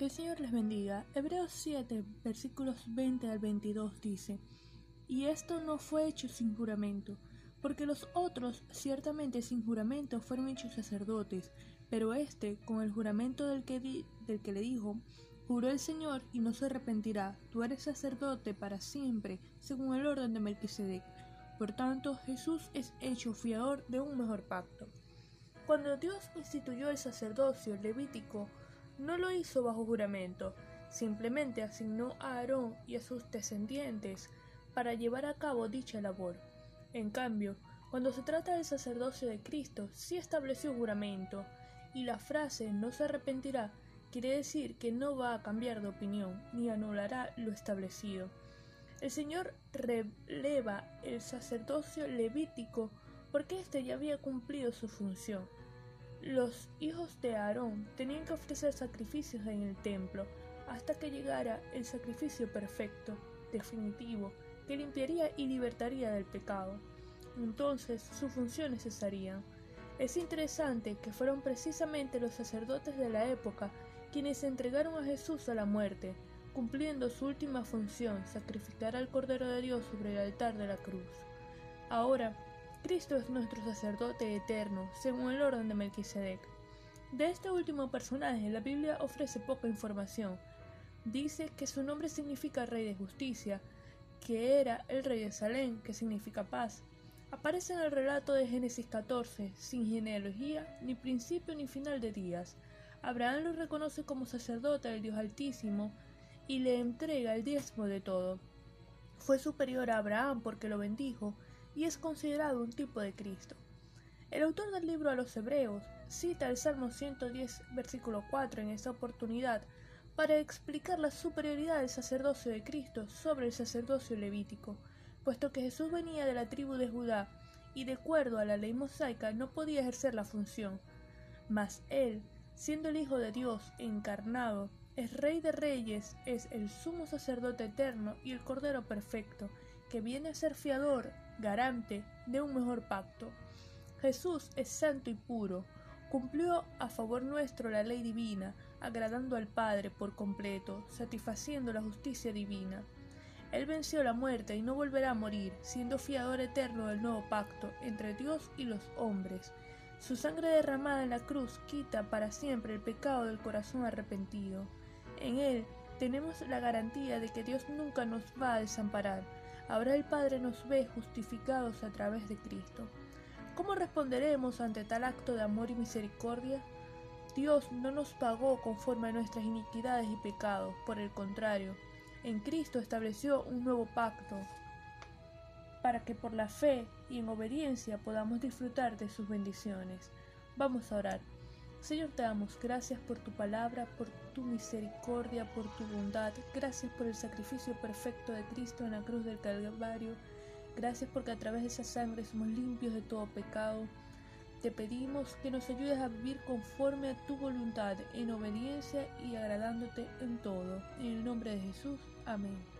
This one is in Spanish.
Que el Señor les bendiga. Hebreos 7, versículos 20 al 22 dice, Y esto no fue hecho sin juramento, porque los otros ciertamente sin juramento fueron hechos sacerdotes, pero éste, con el juramento del que, del que le dijo, juró el Señor y no se arrepentirá, tú eres sacerdote para siempre, según el orden de Melquisedec. Por tanto, Jesús es hecho fiador de un mejor pacto. Cuando Dios instituyó el sacerdocio levítico, no lo hizo bajo juramento, simplemente asignó a Aarón y a sus descendientes para llevar a cabo dicha labor. En cambio, cuando se trata del sacerdocio de Cristo, sí estableció juramento, y la frase no se arrepentirá quiere decir que no va a cambiar de opinión ni anulará lo establecido. El Señor releva el sacerdocio levítico porque éste ya había cumplido su función. Los hijos de Aarón tenían que ofrecer sacrificios en el templo hasta que llegara el sacrificio perfecto, definitivo, que limpiaría y libertaría del pecado. Entonces sus funciones cesarían. Es interesante que fueron precisamente los sacerdotes de la época quienes entregaron a Jesús a la muerte, cumpliendo su última función, sacrificar al Cordero de Dios sobre el altar de la cruz. Ahora, Cristo es nuestro sacerdote eterno, según el orden de Melquisedec. De este último personaje, la Biblia ofrece poca información. Dice que su nombre significa Rey de Justicia, que era el Rey de Salem, que significa paz. Aparece en el relato de Génesis 14, sin genealogía, ni principio ni final de días. Abraham lo reconoce como sacerdote del Dios Altísimo y le entrega el diezmo de todo. Fue superior a Abraham porque lo bendijo y es considerado un tipo de Cristo. El autor del libro a los Hebreos cita el Salmo 110, versículo 4 en esta oportunidad para explicar la superioridad del sacerdocio de Cristo sobre el sacerdocio levítico, puesto que Jesús venía de la tribu de Judá y de acuerdo a la ley mosaica no podía ejercer la función, mas él, siendo el Hijo de Dios encarnado, es Rey de Reyes, es el sumo sacerdote eterno y el Cordero perfecto, que viene a ser fiador garante de un mejor pacto. Jesús es santo y puro, cumplió a favor nuestro la ley divina, agradando al Padre por completo, satisfaciendo la justicia divina. Él venció la muerte y no volverá a morir, siendo fiador eterno del nuevo pacto entre Dios y los hombres. Su sangre derramada en la cruz quita para siempre el pecado del corazón arrepentido. En Él tenemos la garantía de que Dios nunca nos va a desamparar, Ahora el Padre nos ve justificados a través de Cristo. ¿Cómo responderemos ante tal acto de amor y misericordia? Dios no nos pagó conforme a nuestras iniquidades y pecados, por el contrario, en Cristo estableció un nuevo pacto para que por la fe y en obediencia podamos disfrutar de sus bendiciones. Vamos a orar. Señor, te damos gracias por tu palabra, por tu misericordia, por tu bondad. Gracias por el sacrificio perfecto de Cristo en la cruz del Calvario. Gracias porque a través de esa sangre somos limpios de todo pecado. Te pedimos que nos ayudes a vivir conforme a tu voluntad, en obediencia y agradándote en todo. En el nombre de Jesús. Amén.